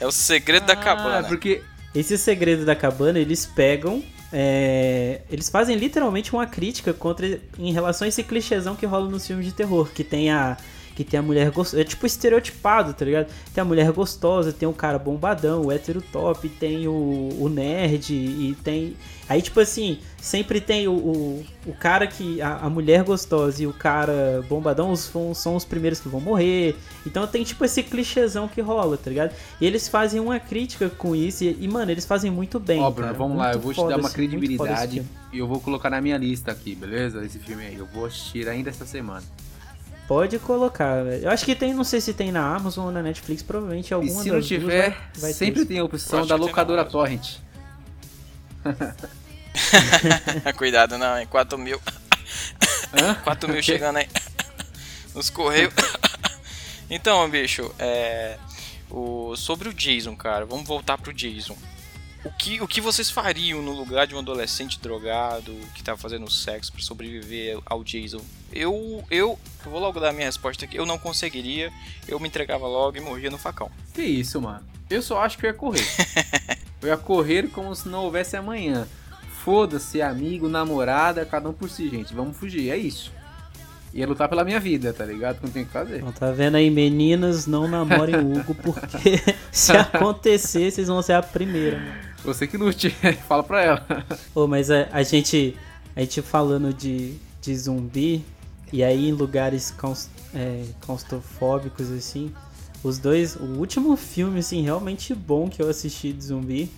É o segredo da cabana. Ah, porque. Esse segredo da cabana, eles pegam. É, eles fazem literalmente uma crítica contra em relação a esse clichêzão que rola nos filmes de terror, que tem a que tem a mulher gostosa, é tipo estereotipado, tá ligado? Tem a mulher gostosa, tem o cara bombadão, o hétero top, tem o, o nerd e tem aí tipo assim, sempre tem o, o, o cara que a, a mulher gostosa e o cara bombadão os, são os primeiros que vão morrer. Então tem tipo esse clichêzão que rola, tá ligado? E eles fazem uma crítica com isso e, e, mano, eles fazem muito bem. Ó, Bruno, vamos lá, muito eu vou te dar uma esse- credibilidade e eu vou colocar na minha lista aqui, beleza? Esse filme aí. Eu vou assistir ainda essa semana. Pode colocar, velho. Eu acho que tem, não sei se tem na Amazon ou na Netflix, provavelmente E alguma se não das duas tiver, vai, vai ter sempre isso. tem a opção da locadora. Torrent. Cuidado não, hein? 4 mil. Hã? 4 mil chegando aí. Nos correios. então, bicho, é. O, sobre o Jason, cara, vamos voltar pro Jason. O que, o que vocês fariam no lugar de um adolescente drogado que tá fazendo sexo pra sobreviver ao Jason? Eu, eu, eu vou logo dar a minha resposta aqui. Eu não conseguiria. Eu me entregava logo e morria no facão. Que isso, mano? Eu só acho que eu ia correr. eu ia correr como se não houvesse amanhã. Foda-se, amigo, namorada, cada um por si, gente. Vamos fugir, é isso. Ia lutar pela minha vida, tá ligado? Não tem o que fazer. Então, tá vendo aí, meninas, não namorem o Hugo, porque se acontecer, vocês vão ser a primeira, mano. Você que lute, fala pra ela. Ô, mas a, a gente, a gente falando de, de zumbi, e aí em lugares caus, é, claustrofóbicos, assim, os dois, o último filme, assim, realmente bom que eu assisti de zumbi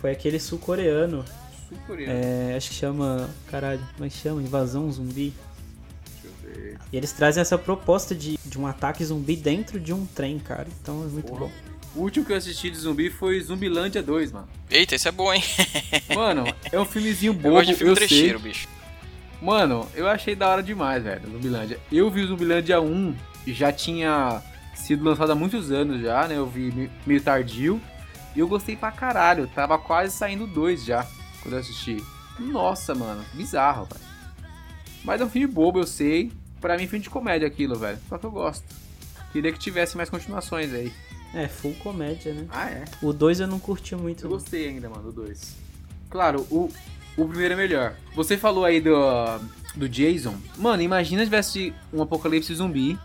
foi aquele sul-coreano, Sul-coreano. é, acho que chama, caralho, como é que chama? Invasão Zumbi. Deixa eu ver. E eles trazem essa proposta de, de um ataque zumbi dentro de um trem, cara, então é muito Porra. bom. O último que eu assisti de zumbi foi Zumbilândia 2, mano. Eita, esse é bom, hein? Mano, é um filmezinho Eu bobo, gosto de filme eu sei. trecheiro, bicho. Mano, eu achei da hora demais, velho, Zumbilândia. Eu vi o Zumbilândia 1 e já tinha sido lançado há muitos anos já, né? Eu vi me- meio tardio. E eu gostei pra caralho. Tava quase saindo dois já, quando eu assisti. Nossa, mano, bizarro, velho. Mas é um filme bobo, eu sei. Pra mim, filme de comédia aquilo, velho. Só que eu gosto. Queria que tivesse mais continuações aí. É, full comédia, né? Ah, é? O 2 eu não curti muito. Eu não. gostei ainda, mano, do 2. Claro, o, o primeiro é melhor. Você falou aí do, do Jason. Mano, imagina se tivesse um apocalipse zumbi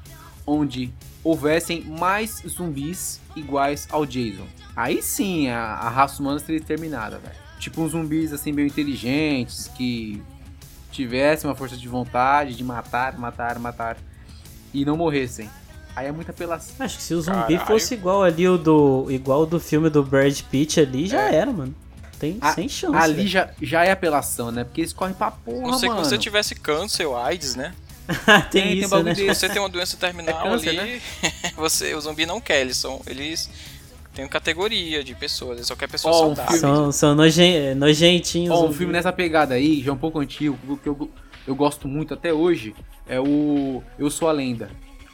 onde houvessem mais zumbis iguais ao Jason. Aí sim a, a raça humana seria terminada, velho. Tipo uns zumbis assim meio inteligentes que tivessem uma força de vontade de matar, matar, matar e não morressem. Aí é muita apelação. Acho que se o zumbi Caralho. fosse igual ali o do. igual o do filme do Brad Pitt ali, já É. era, mano. Tem A- sem chance. Ali velho. já, já é apelação, né? Porque eles correm pra porra, Não sei mano. que você tivesse câncer ou AIDS, né? tem, tem isso, bagulho né? desse. Se você tem uma doença terminal É câncer, ali, você, o zumbi não quer, eles são. Eles têm categoria de pessoas, eles só quer pessoas Ó, um saudáveis. São, são nojen- nojentinhos. Ó, um filme nessa pegada aí, já um pouco antigo, que eu, eu gosto muito até hoje, é o Eu Sou a Lenda.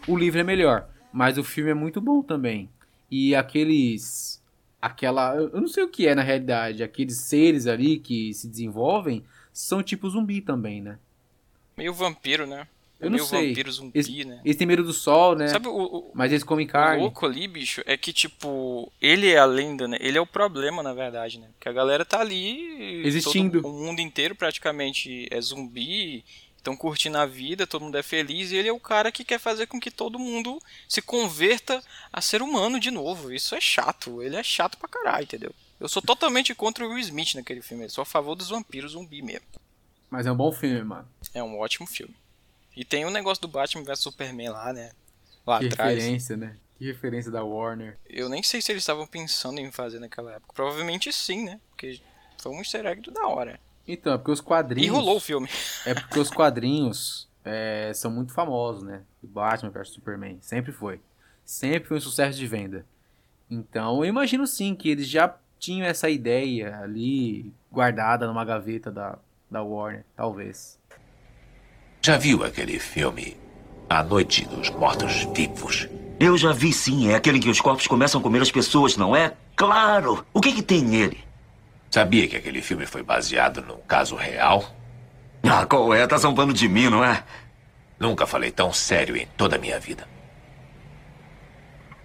O livro é melhor, mas o filme é muito bom também. E aqueles. Aquela. Eu não sei o que é na realidade. Aqueles seres ali que se desenvolvem são tipo zumbi também, né? Meio vampiro, né? Eu não Meio sei. vampiro zumbi, Eles, né? eles têm medo do sol, né? Sabe o, o, Mas eles comem o carne. louco ali, bicho, é que, tipo, ele é a lenda, né? Ele é o problema, na verdade, né? Porque a galera tá ali. Existindo. todo- o mundo inteiro praticamente é zumbi. Estão curtindo a vida, todo mundo é feliz, e ele é o cara que quer fazer com que todo mundo se converta a ser humano de novo. Isso é chato, ele é chato pra caralho, entendeu? Eu sou totalmente contra o Will Smith naquele filme, eu sou a favor dos vampiros zumbi mesmo. Mas é um bom filme, mano. É um ótimo filme. E tem o negócio do Batman vs Superman lá, né? Lá Que atrás. referência, né? Que referência da Warner. Eu nem sei se eles estavam pensando em fazer naquela época. Provavelmente sim, né? Porque foi um easter egg do da hora. Então, é porque os quadrinhos. E rolou o filme. É porque os quadrinhos é, são muito famosos, né? O Batman vs Superman. Sempre foi. Sempre foi um sucesso de venda. Então, eu imagino sim que eles já tinham essa ideia ali guardada numa gaveta da, da Warner, talvez. Já viu aquele filme A Noite dos Mortos Vivos? Eu já vi sim, é aquele em que os corpos começam a comer as pessoas, não é? Claro! O que que tem nele? Sabia que aquele filme foi baseado num caso real? Ah, qual é? Tá zombando de mim, não é? Nunca falei tão sério em toda a minha vida.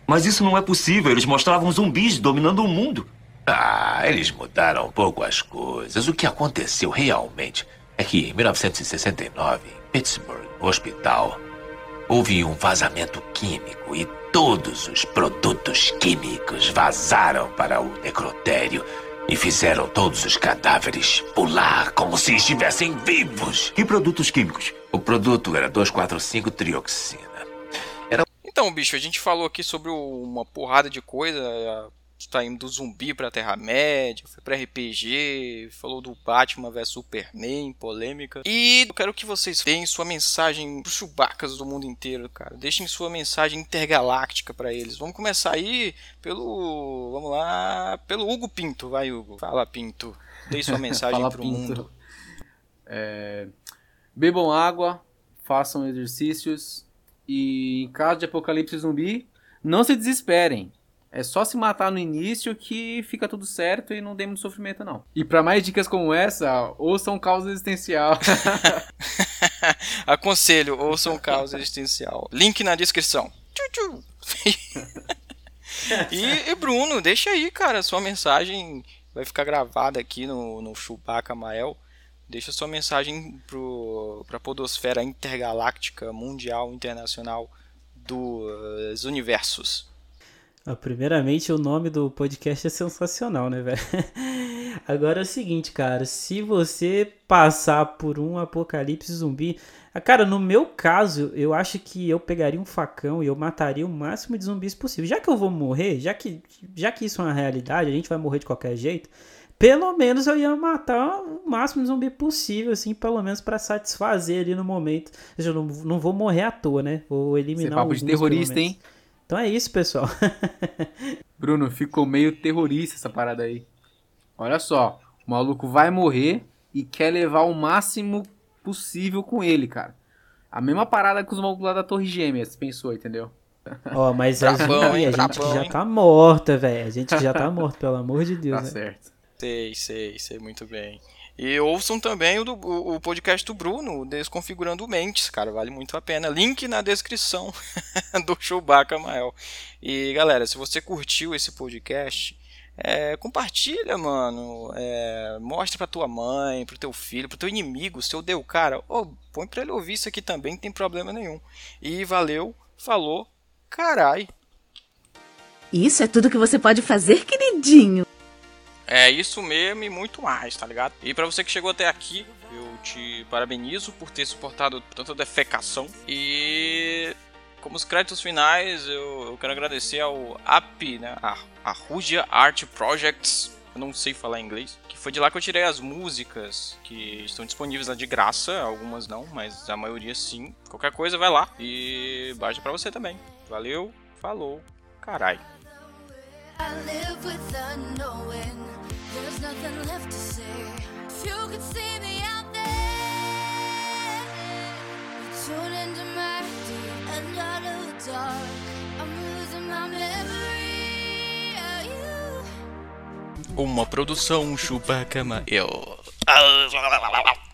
Mas isso não é possível, eles mostravam zumbis dominando o mundo. Ah, eles mudaram um pouco as coisas. O que aconteceu realmente é que em 1969, em Pittsburgh, no hospital, houve um vazamento químico e todos os produtos químicos vazaram para o necrotério e fizeram todos os cadáveres pular como se estivessem vivos. Que produtos químicos? O produto era 245-trioxina. Então, bicho, a gente falou aqui sobre uma porrada de coisa. A- Tá indo do zumbi pra Terra-média, foi pra RPG, falou do Batman vs Superman, polêmica. E eu quero que vocês deem sua mensagem pros chubacas do mundo inteiro, cara. Deixem sua mensagem intergaláctica pra eles. Vamos começar aí pelo. Vamos lá. Pelo Hugo Pinto. Vai, Hugo. Fala, Pinto. Dê sua mensagem pro Pinto. mundo. É, bebam água, façam exercícios e em caso de apocalipse zumbi, não se desesperem. É só se matar no início que fica tudo certo e não tem muito sofrimento não. E para mais dicas como essa, ouçam Causa Existencial. Aconselho, ouçam caos existencial. Link na descrição. E, e Bruno, deixa aí, cara, sua mensagem vai ficar gravada aqui no, no Chewbacca Mael. Deixa sua mensagem pro, pra podosfera intergaláctica, mundial, internacional dos universos. Ah, Primeiramente, o nome do podcast é sensacional, né, velho? Agora é o seguinte, cara, se você passar por um apocalipse zumbi, ah, cara, no meu caso, eu acho que eu pegaria um facão e eu mataria o máximo de zumbis possível. Já que eu vou morrer, já que, já que isso é uma realidade, a gente vai morrer de qualquer jeito, pelo menos eu ia matar o máximo de zumbi possível, assim, pelo menos pra satisfazer ali no momento. Ou seja, Eu não, não vou morrer à toa, né? Vou Esse é eliminar papo de terrorista, hein? Então é isso, pessoal. Bruno, ficou meio terrorista essa parada aí. Olha só, o maluco vai morrer e quer levar o máximo possível com ele, cara. A mesma parada que os malucos lá da Torre Gêmeas pensou, entendeu? Ó, mas a Brabão, gente, hein? a gente que já tá morta, velho. A gente que já tá morta, pelo amor de Deus. Tá né? certo. Sei, sei, sei muito bem. E ouçam também o, do, o, podcast do Bruno, Desconfigurando Mentes, cara, vale muito a pena. Link na descrição do Chewbacca Mael. E galera, se você curtiu esse podcast, é, compartilha, mano. É, mostra pra tua mãe, pro teu filho, pro teu inimigo, se eu deu cara. Oh, põe pra ele ouvir isso aqui também, não tem problema nenhum. E valeu, falou, carai. Isso é tudo que você pode fazer, queridinho. É isso mesmo e muito mais, tá ligado? E para você que chegou até aqui, eu te parabenizo por ter suportado tanta defecação. E como os créditos finais, eu, eu quero agradecer ao AP, né? A, a Rugia Art Projects. Eu não sei falar inglês. Que foi de lá que eu tirei as músicas que estão disponíveis lá de graça. Algumas não, mas a maioria sim. Qualquer coisa vai lá. E baixa pra você também. Valeu, falou, carai. I live with unknowing. There's nothing left to say. If you could see me out there, tune into my deep and out of the dark. I'm losing my memory of you. Uma produção Chewbacca Eu.